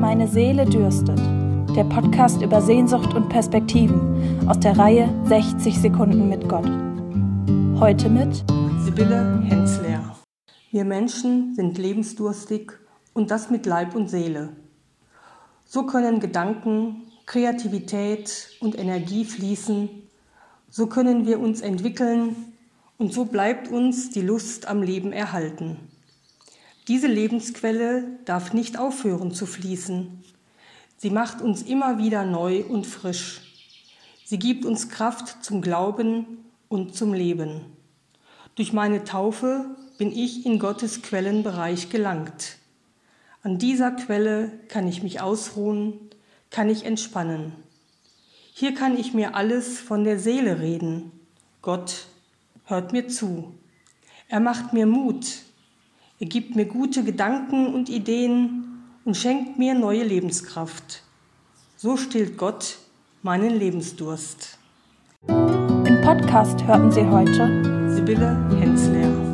Meine Seele dürstet. Der Podcast über Sehnsucht und Perspektiven aus der Reihe 60 Sekunden mit Gott. Heute mit Sibylle Hensler. Wir Menschen sind lebensdurstig und das mit Leib und Seele. So können Gedanken, Kreativität und Energie fließen. So können wir uns entwickeln und so bleibt uns die Lust am Leben erhalten. Diese Lebensquelle darf nicht aufhören zu fließen. Sie macht uns immer wieder neu und frisch. Sie gibt uns Kraft zum Glauben und zum Leben. Durch meine Taufe bin ich in Gottes Quellenbereich gelangt. An dieser Quelle kann ich mich ausruhen, kann ich entspannen. Hier kann ich mir alles von der Seele reden. Gott hört mir zu. Er macht mir Mut. Er gibt mir gute Gedanken und Ideen und schenkt mir neue Lebenskraft. So stillt Gott meinen Lebensdurst. Im Podcast hörten Sie heute Sibylle Hensler.